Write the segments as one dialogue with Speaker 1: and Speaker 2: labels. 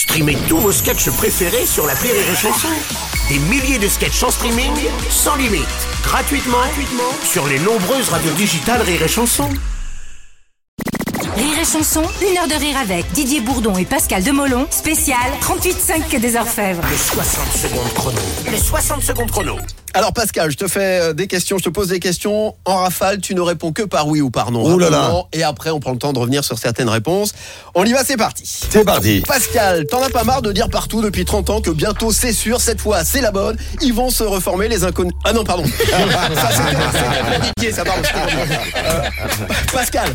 Speaker 1: Streamez tous vos sketchs préférés sur la Rire et Chanson. Des milliers de sketchs en streaming, sans limite, gratuitement, gratuitement sur les nombreuses radios digitales Rire et Chanson.
Speaker 2: Rire et chanson, une heure de rire avec Didier Bourdon et Pascal Demolon, spécial 38,5 des Orfèvres.
Speaker 1: Les 60 secondes chrono. Les 60 secondes chrono.
Speaker 3: Alors Pascal, je te fais euh, des questions, je te pose des questions en rafale, tu ne réponds que par oui ou par non.
Speaker 4: Là là.
Speaker 3: Et après, on prend le temps de revenir sur certaines réponses. On y va, c'est parti.
Speaker 4: C'est parti.
Speaker 3: Pascal, t'en as pas marre de dire partout depuis 30 ans que bientôt c'est sûr, cette fois c'est la bonne, ils vont se reformer les inconnus. Ah non, pardon. ça c'était ça. Euh, Pascal,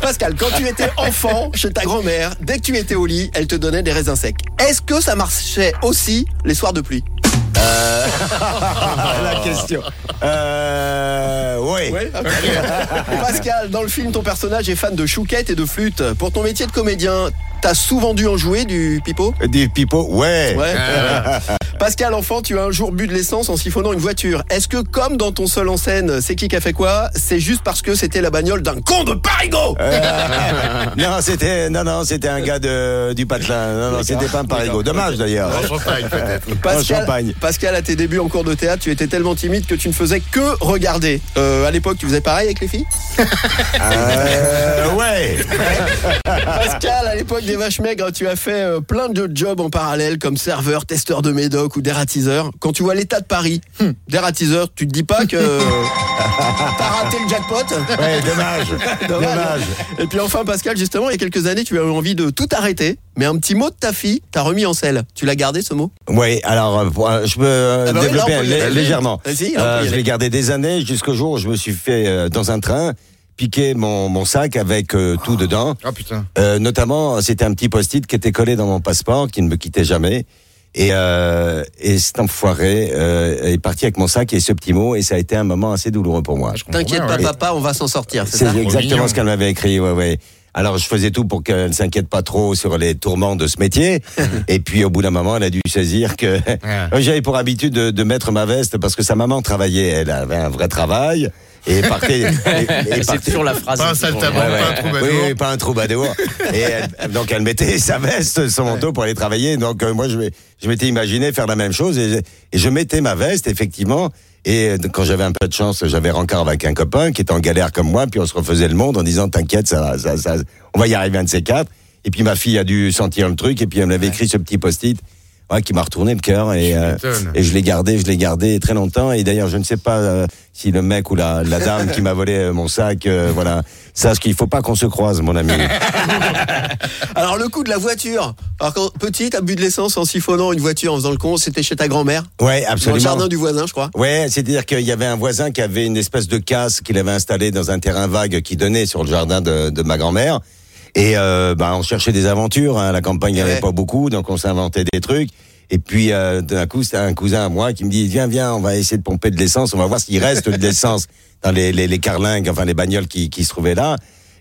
Speaker 3: Pascal, quand tu étais enfant chez ta grand-mère, dès que tu étais au lit, elle te donnait des raisins secs. Est-ce que ça marchait aussi les soirs de pluie?
Speaker 4: la question. Euh, oui.
Speaker 3: Ouais, ok. Pascal, dans le film, ton personnage est fan de chouquette et de flûte. Pour ton métier de comédien, t'as souvent dû en jouer du pipeau?
Speaker 4: Du pipeau, ouais.
Speaker 3: Ouais. Pascal, enfant, tu as un jour bu de l'essence en siphonnant une voiture. Est-ce que, comme dans ton seul en scène, c'est qui qui a fait quoi? C'est juste parce que c'était la bagnole d'un con de Parigo
Speaker 4: Euh, non, c'était non non, c'était un gars de du patelin. Non non, c'était pas un parigo. Dommage d'ailleurs. En
Speaker 3: Pascal,
Speaker 4: Champagne.
Speaker 3: Pascal, à tes débuts en cours de théâtre, tu étais tellement timide que tu ne faisais que regarder. Euh, à l'époque, tu faisais pareil avec les filles?
Speaker 4: Euh, ouais.
Speaker 3: Pascal, à l'époque des vaches maigres, tu as fait plein de jobs en parallèle comme serveur, testeur de médoc ou dératiseur. Quand tu vois l'état de Paris, hum, dératiseur, tu te dis pas que t'as raté le jackpot
Speaker 4: Ouais, dommage. Dommage.
Speaker 3: Et puis enfin, Pascal, justement, il y a quelques années, tu as eu envie de tout arrêter, mais un petit mot de ta fille t'as remis en selle. Tu l'as gardé ce mot?
Speaker 4: Oui, alors euh, euh, je peux euh,
Speaker 3: Ah bah
Speaker 4: développer
Speaker 3: peut
Speaker 4: légèrement. Euh, je l'ai gardé des années jusqu'au jour où je me suis fait dans un train piquer mon, mon sac avec euh, tout dedans.
Speaker 5: Ah putain.
Speaker 4: Euh, notamment, c'était un petit post-it qui était collé dans mon passeport, qui ne me quittait jamais. Et, euh, et cet enfoiré euh, est parti avec mon sac et ce petit mot, et ça a été un moment assez douloureux pour moi.
Speaker 3: T'inquiète pas,
Speaker 5: ouais.
Speaker 3: papa, on va s'en sortir, c'est
Speaker 4: C'est
Speaker 3: ça?
Speaker 4: Exactement
Speaker 5: mignon.
Speaker 4: ce qu'elle m'avait écrit, ouais, ouais. Alors je faisais tout pour qu'elle ne s'inquiète pas trop sur les tourments de ce métier. et puis au bout d'un moment, elle a dû saisir que j'avais pour habitude de, de mettre ma veste parce que sa maman travaillait, elle avait un vrai travail. Et partait. et- et
Speaker 6: C'est toujours la phrase.
Speaker 5: Pas un saltimbanque,
Speaker 4: Ouais, ouais.
Speaker 5: pas un troubadour.
Speaker 4: Oui, oui, pas un troubadour. Et elle- donc elle mettait sa veste, son manteau pour aller travailler. Donc euh, moi je, m'étais imaginé faire la même chose et, et je mettais ma veste effectivement. Et euh, quand j'avais un peu de chance, j'avais rencard avec un copain qui était en galère comme moi, puis on se refaisait le monde en disant t'inquiète, ça, ça, ça, on va y arriver un de ces quatre. Et puis ma fille a dû sentir le truc et puis elle m'avait écrit ce petit post-it. Ouais, qui m'a retourné le cœur et, euh, et je l'ai gardé, je l'ai gardé très longtemps et d'ailleurs je ne sais pas euh, si le mec ou la, la dame qui m'a volé euh, mon sac, euh, voilà, sache qu'il faut pas qu'on se croise, mon ami.
Speaker 3: Alors le coup de la voiture. Alors quand petit, t'as bu de l'essence en siphonnant une voiture en faisant le con, c'était chez ta grand-mère?
Speaker 4: Ouais,
Speaker 3: Dans le
Speaker 4: absolument.
Speaker 3: jardin du voisin, je crois.
Speaker 4: Ouais, c'est-à-dire qu'il y avait un voisin qui avait une espèce de casse qu'il avait installé dans un terrain vague qui donnait sur le jardin de, de ma grand-mère. Et euh, bah, on cherchait des aventures. Hein. La campagne, il n'y avait pas beaucoup, donc on s'inventait des trucs. Et puis euh, d'un coup, c'était un cousin à moi qui me dit viens, viens, on va essayer de pomper de l'essence. On va voir s'il reste de l'essence dans les, les, les carlingues, enfin les bagnoles qui, qui se trouvaient là.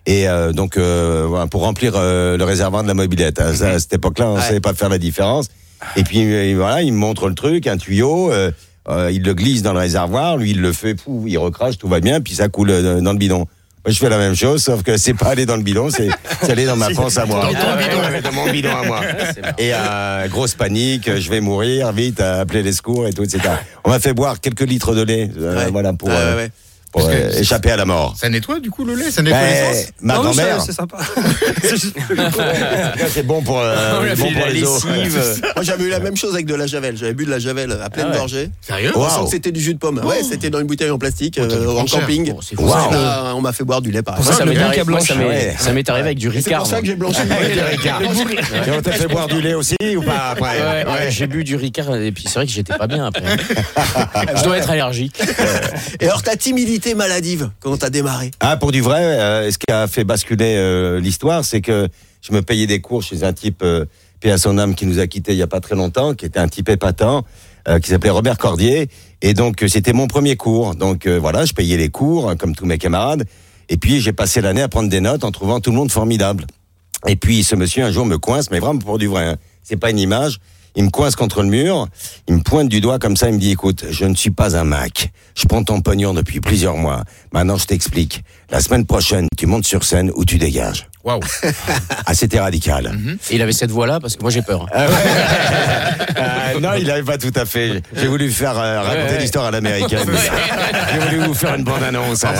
Speaker 4: Et euh, donc euh, pour remplir euh, le réservoir de la mobilette. hein. À cette époque-là, on
Speaker 3: Ouais.
Speaker 4: savait pas faire la différence. Et puis euh, voilà, il me montre le truc, un tuyau. euh, il le glisse dans le réservoir, lui il le fait, pouf, il recrache, tout va bien, puis ça coule dans le bidon. Moi je fais la même chose, sauf que c'est pas aller dans le bidon, c'est aller dans ma panse à moi.
Speaker 5: Dans ton bidon.
Speaker 4: Ouais, dans mon bidon à moi. Et euh, grosse panique, je vais mourir, vite, appeler les secours et tout, etc. On m'a fait boire quelques litres de lait, euh,
Speaker 3: Ouais.
Speaker 4: voilà, pour, euh,
Speaker 3: ouais.
Speaker 4: Pour euh,
Speaker 5: c'est-
Speaker 4: échapper à la mort.
Speaker 5: Ça nettoie du coup le lait Ça nettoie
Speaker 4: Ben,
Speaker 5: l'essence
Speaker 4: ma grand-mère,
Speaker 6: c'est sympa.
Speaker 4: c'est bon pour, euh, bon pour les os.
Speaker 6: lessive.
Speaker 3: Moi j'avais eu la même chose avec de la javel. J'avais bu de la javel à pleine
Speaker 6: Ah ouais.
Speaker 3: gorgée.
Speaker 5: Sérieux?
Speaker 4: Wow.
Speaker 3: Que c'était du jus de pomme. Ouais, c'était dans une bouteille en plastique
Speaker 5: Oh,
Speaker 3: euh, en camping.
Speaker 6: Bon, c'est fou,
Speaker 4: Wow.
Speaker 6: ça.
Speaker 3: Là, on m'a fait boire du lait par exemple.
Speaker 6: ça m'est arrivé, ça m'est- avec du
Speaker 3: C'est
Speaker 6: Ricard.
Speaker 3: pour ça que j'ai blanchi.
Speaker 4: Avec le Ricard. On t'a fait boire du lait aussi ou pas après
Speaker 6: Ouais, ouais, j'ai bu du Ricard et puis c'est vrai que j'étais pas bien après. Je dois être allergique.
Speaker 3: Et alors ta timidité maladive, quand t'as démarré
Speaker 4: Ah, pour du vrai, euh, ce qui a fait basculer euh, l'histoire, c'est que je me payais des cours chez un type, euh, paix à son âme, qui nous a quittés il y a pas très longtemps, qui était un type épatant, euh, qui s'appelait Robert Cordier. Et donc, c'était mon premier cours. Donc, voilà, je payais les cours, comme tous mes camarades. Et puis, j'ai passé l'année à prendre des notes en trouvant tout le monde formidable. Et puis, ce monsieur, un jour, me coince, mais vraiment pour du vrai. Hein. C'est pas une image. Il me coince contre le mur, il me pointe du doigt comme ça, il me dit écoute, je ne suis pas un Mac. Je prends ton pognon depuis plusieurs mois. Maintenant, je t'explique. La semaine prochaine, tu montes sur scène ou tu dégages.
Speaker 6: Waouh.
Speaker 4: Ah, c'était radical.
Speaker 6: Et il avait cette voix-là parce que moi j'ai peur.
Speaker 4: Ah ouais. Euh, non, il n'avait pas tout à fait. J'ai voulu faire euh, raconter
Speaker 6: Ouais.
Speaker 4: l'histoire à l'américaine. J'ai voulu vous faire une bande-annonce. hein.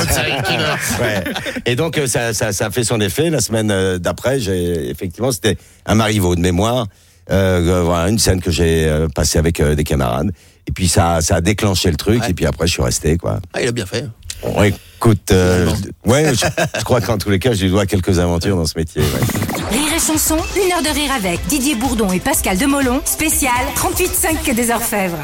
Speaker 4: Ouais. Et donc, euh, ça, ça, ça a fait son effet. La semaine euh, d'après, j'ai effectivement, c'était un Marivaux de mémoire. Euh, euh, voilà, une scène que j'ai euh, passée avec euh, des camarades. Et puis, ça, ça a déclenché le truc.
Speaker 3: Ouais.
Speaker 4: Et puis après, je suis resté, quoi.
Speaker 3: Ah, il a bien fait.
Speaker 4: Bon, écoute, euh, ouais, je, je crois qu'en tous les cas, je lui dois quelques aventures dans ce métier. ouais.
Speaker 2: Rire et chanson, une heure de rire avec Didier Bourdon et Pascal Demolon, spécial 38,5 des Orfèvres.